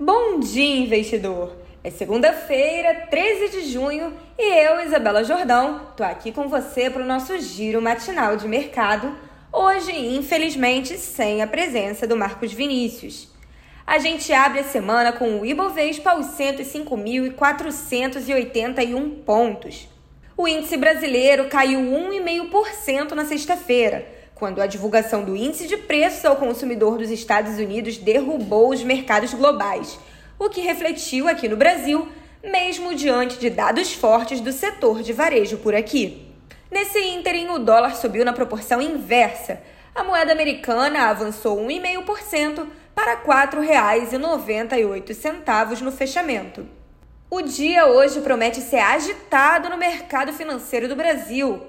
Bom dia, investidor! É segunda-feira, 13 de junho, e eu, Isabela Jordão, tô aqui com você para o nosso giro matinal de mercado. Hoje, infelizmente, sem a presença do Marcos Vinícius. A gente abre a semana com o Ibovespa aos 105.481 pontos. O índice brasileiro caiu 1,5% na sexta-feira, quando a divulgação do índice de preços ao consumidor dos Estados Unidos derrubou os mercados globais, o que refletiu aqui no Brasil, mesmo diante de dados fortes do setor de varejo por aqui. Nesse ínterim, o dólar subiu na proporção inversa. A moeda americana avançou 1,5% para R$ 4,98 no fechamento. O dia hoje promete ser agitado no mercado financeiro do Brasil.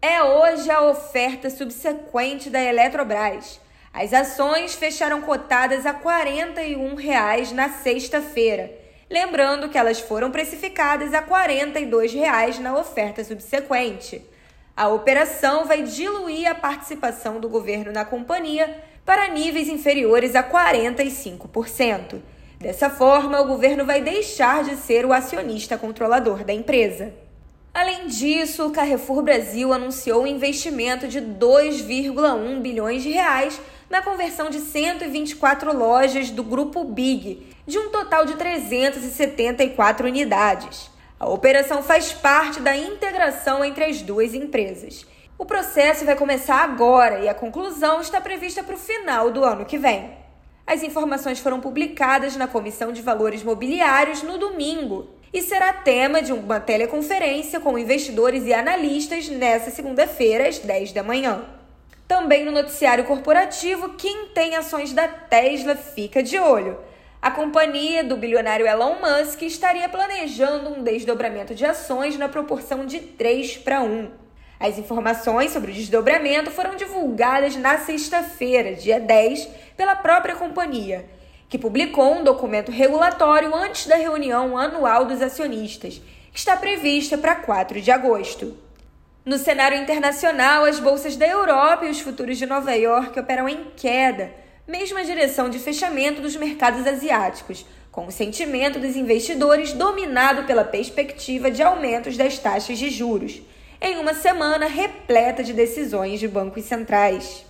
É hoje a oferta subsequente da Eletrobras. As ações fecharam cotadas a 41 reais na sexta-feira. Lembrando que elas foram precificadas a 42 reais na oferta subsequente. A operação vai diluir a participação do governo na companhia para níveis inferiores a 45%. Dessa forma, o governo vai deixar de ser o acionista controlador da empresa. Além disso, o Carrefour Brasil anunciou um investimento de 2,1 bilhões de reais na conversão de 124 lojas do grupo Big, de um total de 374 unidades. A operação faz parte da integração entre as duas empresas. O processo vai começar agora e a conclusão está prevista para o final do ano que vem. As informações foram publicadas na Comissão de Valores Mobiliários no domingo e será tema de uma teleconferência com investidores e analistas nesta segunda-feira, às 10 da manhã. Também no noticiário corporativo, quem tem ações da Tesla fica de olho. A companhia do bilionário Elon Musk estaria planejando um desdobramento de ações na proporção de 3 para 1. As informações sobre o desdobramento foram divulgadas na sexta-feira, dia 10, pela própria companhia, que publicou um documento regulatório antes da reunião anual dos acionistas, que está prevista para 4 de agosto. No cenário internacional, as bolsas da Europa e os futuros de Nova York operam em queda, mesma direção de fechamento dos mercados asiáticos, com o sentimento dos investidores dominado pela perspectiva de aumentos das taxas de juros em uma semana repleta de decisões de bancos centrais.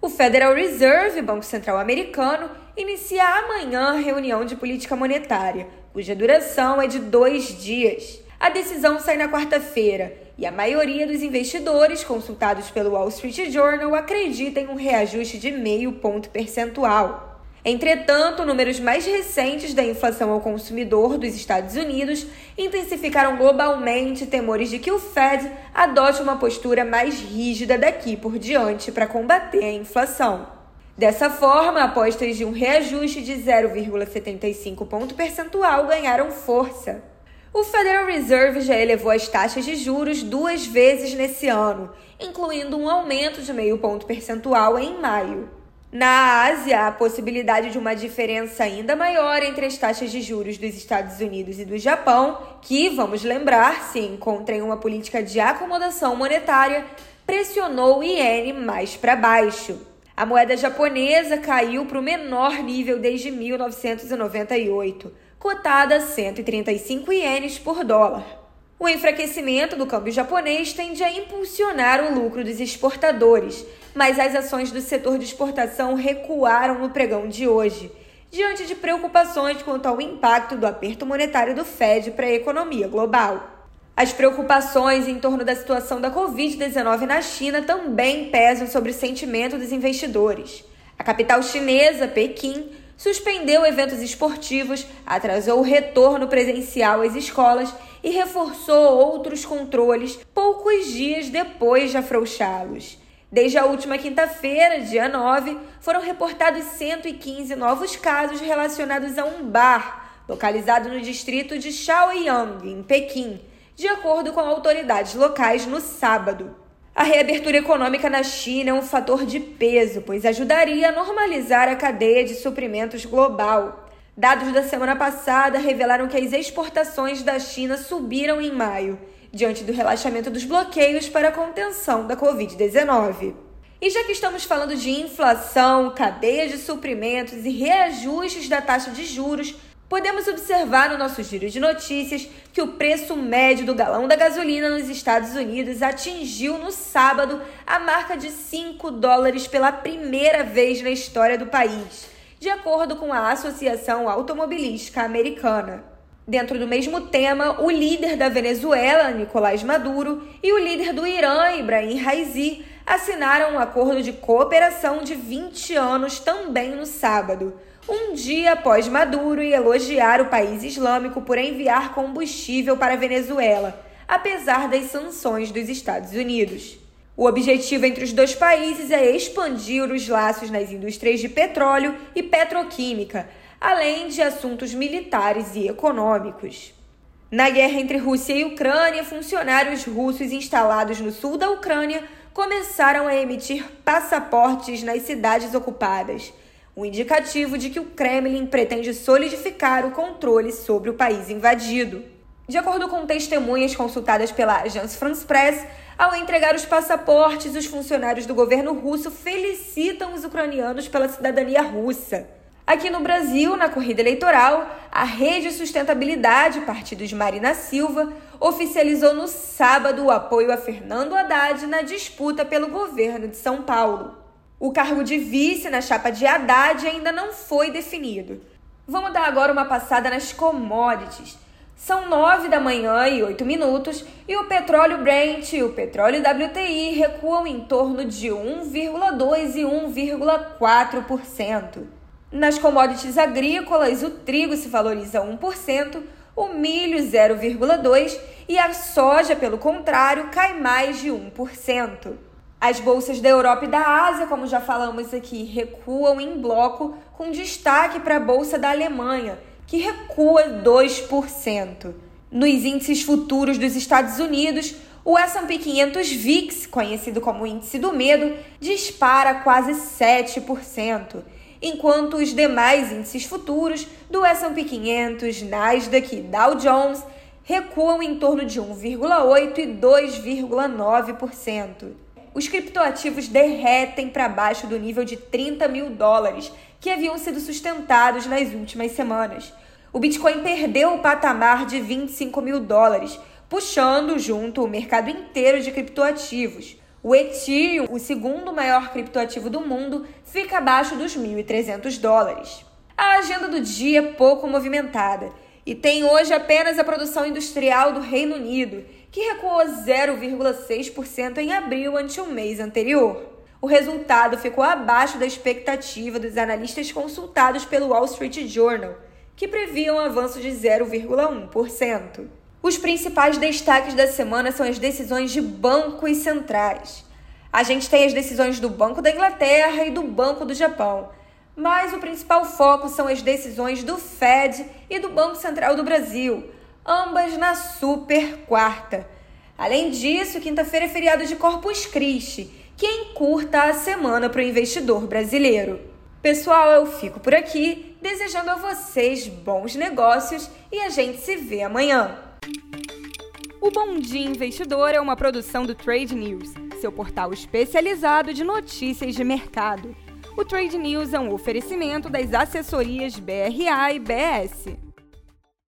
O Federal Reserve, Banco Central Americano, inicia amanhã a reunião de política monetária, cuja duração é de dois dias. A decisão sai na quarta-feira e a maioria dos investidores consultados pelo Wall Street Journal acredita em um reajuste de meio ponto percentual. Entretanto, números mais recentes da inflação ao consumidor dos Estados Unidos intensificaram globalmente temores de que o Fed adote uma postura mais rígida daqui por diante para combater a inflação. Dessa forma, apostas de um reajuste de 0,75 ponto percentual ganharam força. O Federal Reserve já elevou as taxas de juros duas vezes nesse ano, incluindo um aumento de meio ponto percentual em maio. Na Ásia, a possibilidade de uma diferença ainda maior entre as taxas de juros dos Estados Unidos e do Japão, que, vamos lembrar, se encontra em uma política de acomodação monetária, pressionou o iene mais para baixo. A moeda japonesa caiu para o menor nível desde 1998, cotada a 135 ienes por dólar. O enfraquecimento do câmbio japonês tende a impulsionar o lucro dos exportadores, mas as ações do setor de exportação recuaram no pregão de hoje, diante de preocupações quanto ao impacto do aperto monetário do Fed para a economia global. As preocupações em torno da situação da Covid-19 na China também pesam sobre o sentimento dos investidores. A capital chinesa, Pequim, suspendeu eventos esportivos, atrasou o retorno presencial às escolas e reforçou outros controles poucos dias depois de afrouxá-los. Desde a última quinta-feira, dia 9, foram reportados 115 novos casos relacionados a um bar localizado no distrito de Shaoyang, em Pequim, de acordo com autoridades locais no sábado. A reabertura econômica na China é um fator de peso, pois ajudaria a normalizar a cadeia de suprimentos global. Dados da semana passada revelaram que as exportações da China subiram em maio, diante do relaxamento dos bloqueios para a contenção da Covid-19. E já que estamos falando de inflação, cadeia de suprimentos e reajustes da taxa de juros, podemos observar no nosso giro de notícias que o preço médio do galão da gasolina nos Estados Unidos atingiu no sábado a marca de 5 dólares pela primeira vez na história do país, de acordo com a Associação Automobilística Americana. Dentro do mesmo tema, o líder da Venezuela, Nicolás Maduro, e o líder do Irã, Ibrahim Raisi, assinaram um acordo de cooperação de 20 anos também no sábado um dia após Maduro elogiar o país islâmico por enviar combustível para a Venezuela, apesar das sanções dos Estados Unidos. O objetivo entre os dois países é expandir os laços nas indústrias de petróleo e petroquímica, além de assuntos militares e econômicos. Na guerra entre Rússia e Ucrânia, funcionários russos instalados no sul da Ucrânia começaram a emitir passaportes nas cidades ocupadas um indicativo de que o Kremlin pretende solidificar o controle sobre o país invadido. De acordo com testemunhas consultadas pela Agence France Press, ao entregar os passaportes, os funcionários do governo russo felicitam os ucranianos pela cidadania russa. Aqui no Brasil, na corrida eleitoral, a Rede Sustentabilidade, partido de Marina Silva, oficializou no sábado o apoio a Fernando Haddad na disputa pelo governo de São Paulo. O cargo de vice na chapa de Haddad ainda não foi definido. Vamos dar agora uma passada nas commodities. São 9 da manhã e 8 minutos e o petróleo Brent e o petróleo WTI recuam em torno de 1,2% e 1,4%. Nas commodities agrícolas, o trigo se valoriza 1%, o milho 0,2% e a soja, pelo contrário, cai mais de 1%. As bolsas da Europa e da Ásia, como já falamos aqui, recuam em bloco, com destaque para a bolsa da Alemanha, que recua 2%. Nos índices futuros dos Estados Unidos, o S&P 500 VIX, conhecido como índice do medo, dispara quase 7%, enquanto os demais índices futuros do S&P 500, Nasdaq e Dow Jones recuam em torno de 1,8 e 2,9% os criptoativos derretem para baixo do nível de 30 mil dólares que haviam sido sustentados nas últimas semanas. O Bitcoin perdeu o patamar de 25 mil dólares, puxando junto o mercado inteiro de criptoativos. O Ethereum, o segundo maior criptoativo do mundo, fica abaixo dos 1.300 dólares. A agenda do dia é pouco movimentada e tem hoje apenas a produção industrial do Reino Unido que recuou 0,6% em abril ante o mês anterior. O resultado ficou abaixo da expectativa dos analistas consultados pelo Wall Street Journal, que previam um avanço de 0,1%. Os principais destaques da semana são as decisões de bancos centrais. A gente tem as decisões do Banco da Inglaterra e do Banco do Japão, mas o principal foco são as decisões do Fed e do Banco Central do Brasil, ambas na super quarta. Além disso, quinta-feira é feriado de Corpus Christi, que encurta a semana para o investidor brasileiro. Pessoal, eu fico por aqui, desejando a vocês bons negócios e a gente se vê amanhã. O Bom Dia Investidor é uma produção do Trade News, seu portal especializado de notícias de mercado. O Trade News é um oferecimento das assessorias BRA e BS.